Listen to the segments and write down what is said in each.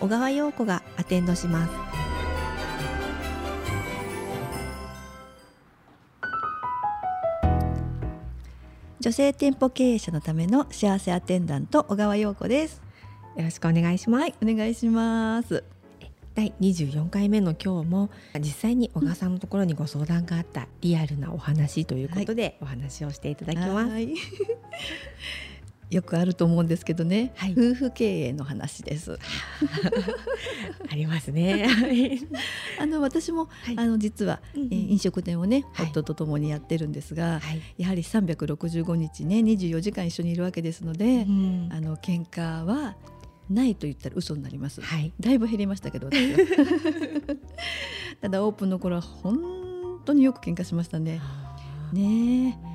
小川陽子がアテンドします。女性店舗経営者のための幸せアテンダント小川陽子です。よろしくお願いします、はいお願いします。第24回目の今日も実際に小川さんのところにご相談があったリアルなお話ということでお話をしていただきます。はいよくあると思うんですけどね、はい夫婦経営の話です ありますね。あの私も、はいあの実は、うんうんえー飲食店をね、はい夫と共にやってるんですが、はい。やはり365日ね24時間一緒にいるわけですので、うんあの喧嘩はないと言ったら嘘になります。はい。だいぶ減りましたけど ただオープンの頃は本当によく喧嘩しましたね。ねえ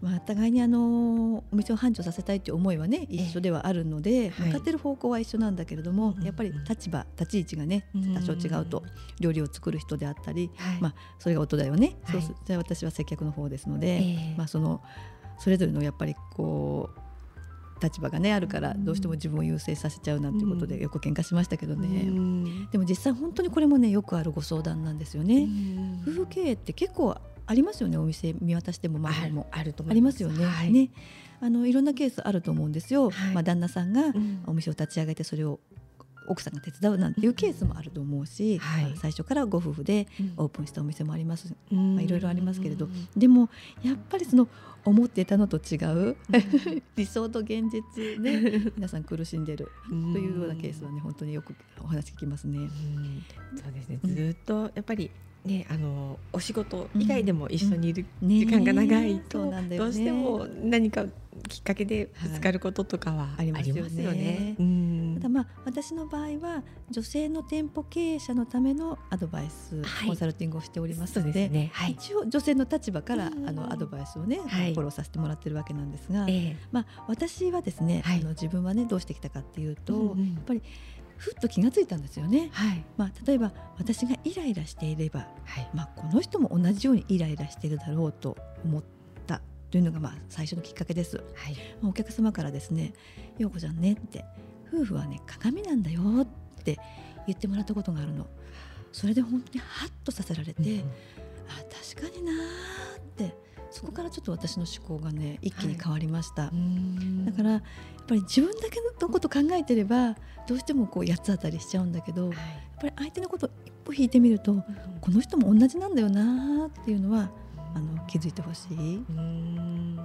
まあ、互いにあのお店を繁盛させたいという思いはね一緒ではあるので、はい。向かってる方向は一緒なんだけれども、うんやっぱり立場立ち位置がねうん多少違うと料理を作る人であったり、はい。まあ、それが夫だよね、はい。そうすそれは私は接客の方ですので、ええ。まあ、そのそれぞれのやっぱりこう立場がねあるからどうしても自分を優先させちゃうなんていうことうん。でよく喧嘩しましたけどね、うんでも実際本当にこれもねよくあるご相談なんですよね。夫婦経営って結構ありますよねお店見渡しても周りも。あると思ありますよね。はい。ねあのいろんなケースあると思うんですよ。はいまあ旦那さんがうんお店を立ち上げてそれを奥さんが手伝うなんていうケースもあると思うし、はいまあ最初からご夫婦でうんオープンしたお店もあります。うんまあいろいろありますけれど、でもやっぱりその思っていたのと違う 理想と現実で 皆さん苦しんでるうんというようなケースはね本当によくお話聞きますね。うんそうですね。うんずっとやっぱりねあのお仕事以外でも一緒にいるね。時間が長いそとうなんね。どうしても何かきっかけでぶつかることとかはありますよね。ありますよね。うん。ただまあ私の場合は女性の店舗経営者のためのアドバイス、はい。コンサルティングをしておりますのでね。はい。一応女性の立場からうん。あのアドバイスをね、はい。フォローさせてもらってるわけなんですが、ええ。まあ、私はですね、はい。あの自分はねどうしてきたかっていうと、うんうん。やっぱりふっと気がついたんですよね。はい。まあ、例えば私がイライラしていれば、はい。まあ、この人も同じようにイライラしているだろうと思ったというのがまあ最初のきっかけです。はい。まあお客様からですね「陽子ちゃんね」って「夫婦はね鏡なんだよ」って言ってもらったことがあるの。それで本当にハッとさせられて、うんあ確かになーってそこからちょっと私の思考がね一気に変わりました。だからやっぱり自分だけのこと考えてればどうしてもこう八つ当たりしちゃうんだけどやっはいぱり相手のこと一歩引いてみるとこの人も同じなんだよなーっていうのはあの気づいてほしい。うん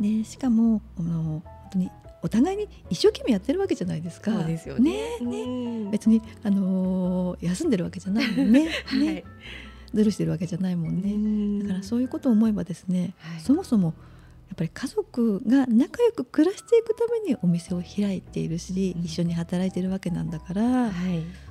ね、しかもあの本当にお互いに一生懸命やってるわけじじゃないですか。そうですよね。ねね別に、あのー休んでるわけじゃないもんね。はいねずるしてるわけじゃないもんね。だからそういうことを思えばですね、はいそもそもやっぱり家族が仲良く暮らしていくためにお店を開いているし、うん一緒に働いてるわけなんだから、はい。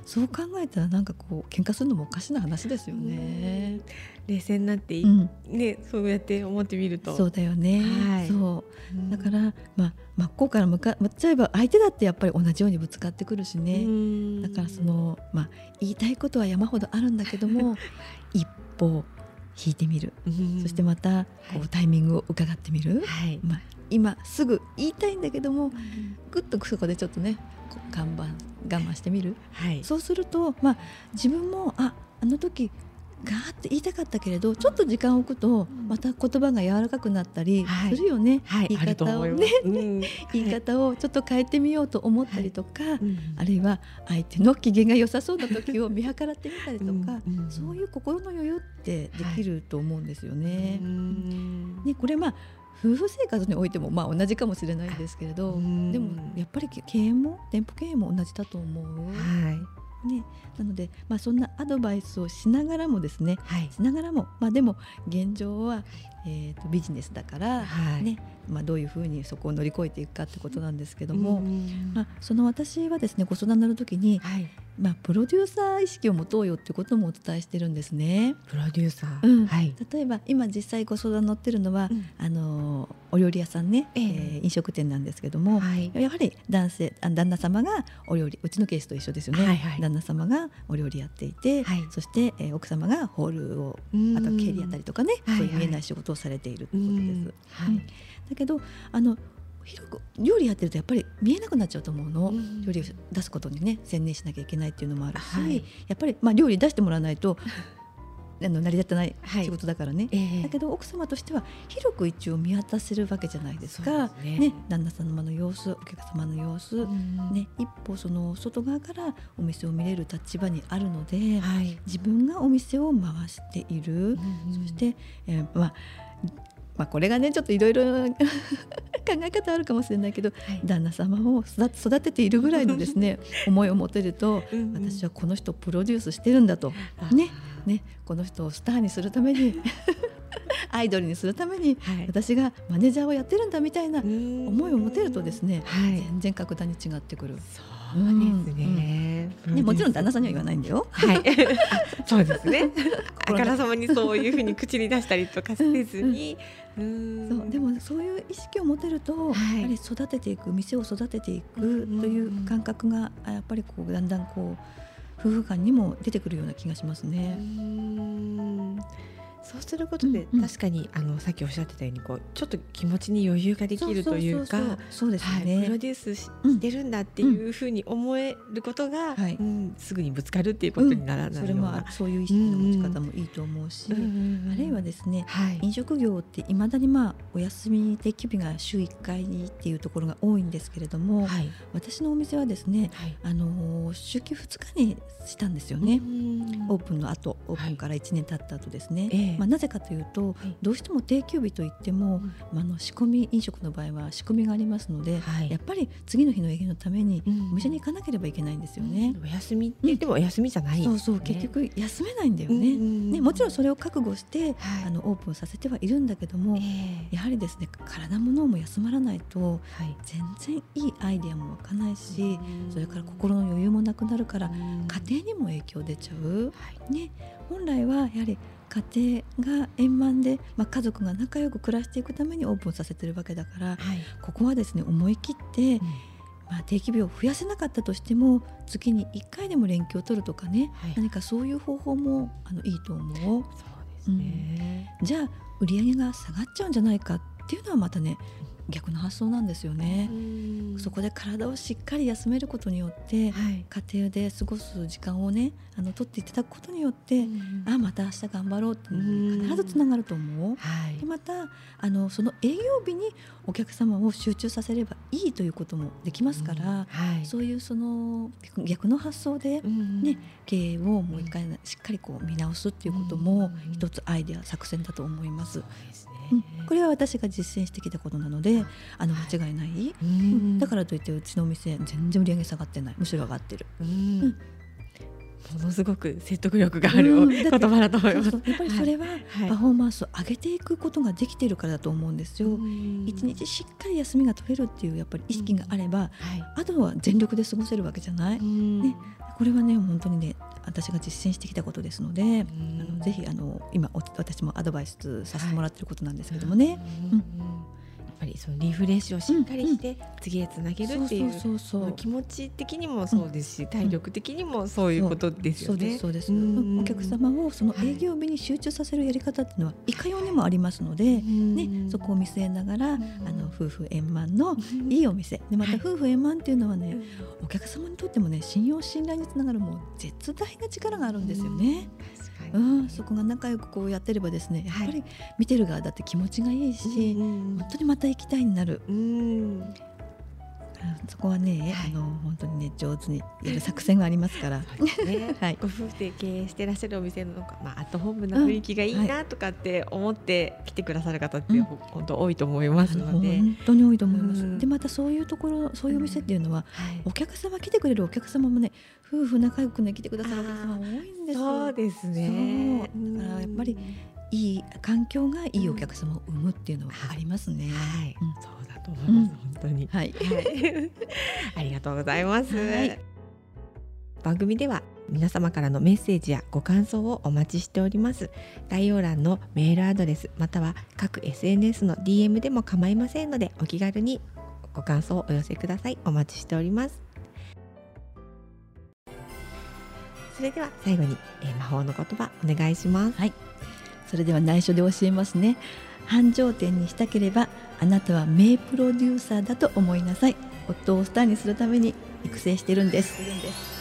そう考えたらなんかこう喧嘩するのもおかしな話ですよね。冷静になっていうん、ねそうやって思ってみると。そうだよね。はいそううんだから、まあ、真っ向から向か向っちゃえば相手だってやっぱり同じようにぶつかってくるしね、うんだからその、まあ、言いたいことは山ほどあるんだけども 一歩引いてみる、うん。そしてまたこうタイミングを伺ってみる、はい。まあ、今すぐ言いたいんだけどもぐっとそこでちょっとね看板我慢してみる。はい。そうすると、まあ、自分もああの時ガーって言いたかったけれどちょっと時間を置くとまた言葉が柔らかくなったりはい。するよね、はい。言い方をね。うん。言い方をちょっと変えてみようと思ったりとか、うん。あるいは相手の機嫌が良さそうな時を見計らってみたりとか、うん。うん。そういう心の余裕ってできると思うんですよね。うん。ねこれまあ夫婦生活においてもまあ同じかもしれないんですけれど、うん。でもやっぱり経営も店舗経営も同じだと思う？はい。ね、なので、まあ、そんなアドバイスをしながらもですねはい。しながらも、まあ、でも現状は、えー、とビジネスだから、はいねまあ、どういうふうにそこを乗り越えていくかってことなんですけども、うんまあ、その私はですねご相談になる時にはい。まあ、プロデューサー意識を持とうよっていうこともお伝えしてるんですね。プロデューサー、うん。はい、例えば今実際ご相談乗ってるのは、うん。あのお料理屋さんね、ええ。えー飲食店なんですけども、はい。やはり男性あ旦那様がお料理うちのケースと一緒ですよね、はいはい。旦那様がお料理やっていて、はい。そして、えー奥様がホールをうん。あと経理やったりとかね、はいそういう見えない仕事をされているということです。うん。はい。うん。だけどあの料理やってるとやっぱり見えなくなっちゃうと思うの、うん料理を出すことにね専念しなきゃいけないっていうのもあるし、はい。やっぱり、まあ、料理出してもらわないと あの成り立たないはい。仕事だからね、ええ。だけど奥様としては広く一応見渡せるわけじゃないですか。そうですね。旦那様の様子お客様の様子、うんね、一歩その外側からお店を見れる立場にあるので、はい、自分がお店を回している、うんそして、えーまあまあ、これがねちょっといろいろ考え方あるかもしれないけどはい。旦那様を育て育てているぐらいのですね 思いを持てるとうんうん。私はこの人をプロデュースしてるんだと、ねね、この人をスターにするために アイドルにするためにはい。私がマネージャーをやってるんだみたいな思思いを持てるとですねはい、全然格段に違ってくる。そうですね。ね、もちろん旦那さんには言わないんだよ。はい、あ そうですね。あからさまにそういうふうに口に出したりとかせずに、うんそう。でもそういう意識を持てると、はい。やはり育てていく店を育てていくという感覚があやっぱりこうだんだんこう夫婦間にも出てくるような気がしますうね。んそうすることで、うんうん。確かにあのさっきおっしゃってたようにこうちょっと気持ちに余裕ができるというかそうですはい、ね。プロデュースし,、うんてるんだっていうふうに思えることが、はい。うん、すぐにぶつかるっていうことにならないような。それもあ。そういう意識の持ち方もいいと思うし、うんうんうんあるいはですねはい、飲食業っていまだにまあお休み定休日が週1回っていうところが多いんですけれども、はい。私のお店はですねはい。あのー週休2日にしたんですよね。うん。オープンの後オープンから1年経った後ですね、ええまあ、なぜかというと、はいどうしても定休日といっても、まあ、あの仕込み飲食の場合は仕込みがありますので、はい。やっぱり次の日の営業のためにうん。お店に行かなければいけないんですよね。お休みって言ってもお休みじゃない、そうそう結局休めないんだよね。ねもちろんそれを覚悟して、はい。あのオープンさせてはいるんだけども、ええ。やはりですね体も脳も休まらないとはい。全然いいアイデアも湧かないし、うん。それから心の余裕もなくなるからうん。家庭にも影響出ちゃう。はい。ね、本来はやはり家庭が円満で、まあ、家族が仲良く暮らしていくためにオープンさせてるわけだからはい。ここはですね思い切って、まあ、定期日を増やせなかったとしても月に1回でも連休を取るとかね、はい。何かそういう方法もあのいいと思う。そうですね、じゃあ売り上げが下がっちゃうんじゃないかっていうのはまたね逆の発想なんですよね。そこで体をしっかり休めることによってはい。家庭で過ごす時間をねあの取っていただくことによって、あまた明日頑張ろうってうん必ずつながると思う。はい。でまたあのその営業日にお客様を集中させればいいということもできますから、はい。そういうその逆逆の発想でうんね経営をもう一回しっかりこう見直すっていうこともうん一つアイデア作戦だと思います。うん。これは私が実践してきたことなのであの間違いない、ううん。んだからといってうちのお店全然売り上げ下がってない。むしろ上がってる。うん。ものすごく説得力があるうん。言葉だと思います。やっぱりそれははい。パフォーマンスを上げていくことができているからだと思うんですよ。うん。一日しっかり休みが取れるっていうやっぱり意識があれば、はい。あとは全力で過ごせるわけじゃない、うん。ね。これはね本当にね私が実践してきたことですので、ん。あのぜひあの今お私もアドバイスさせてもらってることなんですけどもね、うんぱりそのリフレッシュをしっかりして次へつなげるっていう気持ち的にもそうですし、体力的にもそういうことですそうでよね。すそうです、んお客様をその営業日に集中させるやり方っていうのはいかようにもありますので、ね、そこを見据えながら、あの夫婦円満のいいお店でまたはい夫婦円満っていうのはね、お客様にとってもね信用信頼につながるもう絶大な力があるんですよね。うん、そこが仲良くこうやってればですねやっぱり見てる側だって気持ちがいいし、うん。本当にまた行きたいになる、うん。うんそこはね、はい。あの本当にね上手にやる 作戦がありますから。ね。はい。ご夫婦で経営してらっしゃるお店のまあ、アットホームな雰囲気がいいなとかって思って来てくださる方って、うん。ほ本当多いと思いますので、本当に多いと思います。うん。でまたそういうところそういうお店っていうのは、はい。お客様来てくれるお客様もね夫婦仲良くね来てくださるお客様多いんですよ。そうですね。だからやっぱりいい環境がいいお客様を生むっていうのはありますね。はい、うん。そうだと思います、本当に。はい。はい、ありがとうございます。はい。番組では皆様からのメッセージやご感想をお待ちしております。概要欄のメールアドレスまたは各 SNS の DM でも構いませんのでお気軽にご感想をお寄せください。お待ちしております。それでは最後に、えー魔法の言葉お願いします。はいそれでは内緒で教えますね。繁盛店にしたければあなたは名プロデューサーだと思いなさい。夫をスターにするために育成してるんです。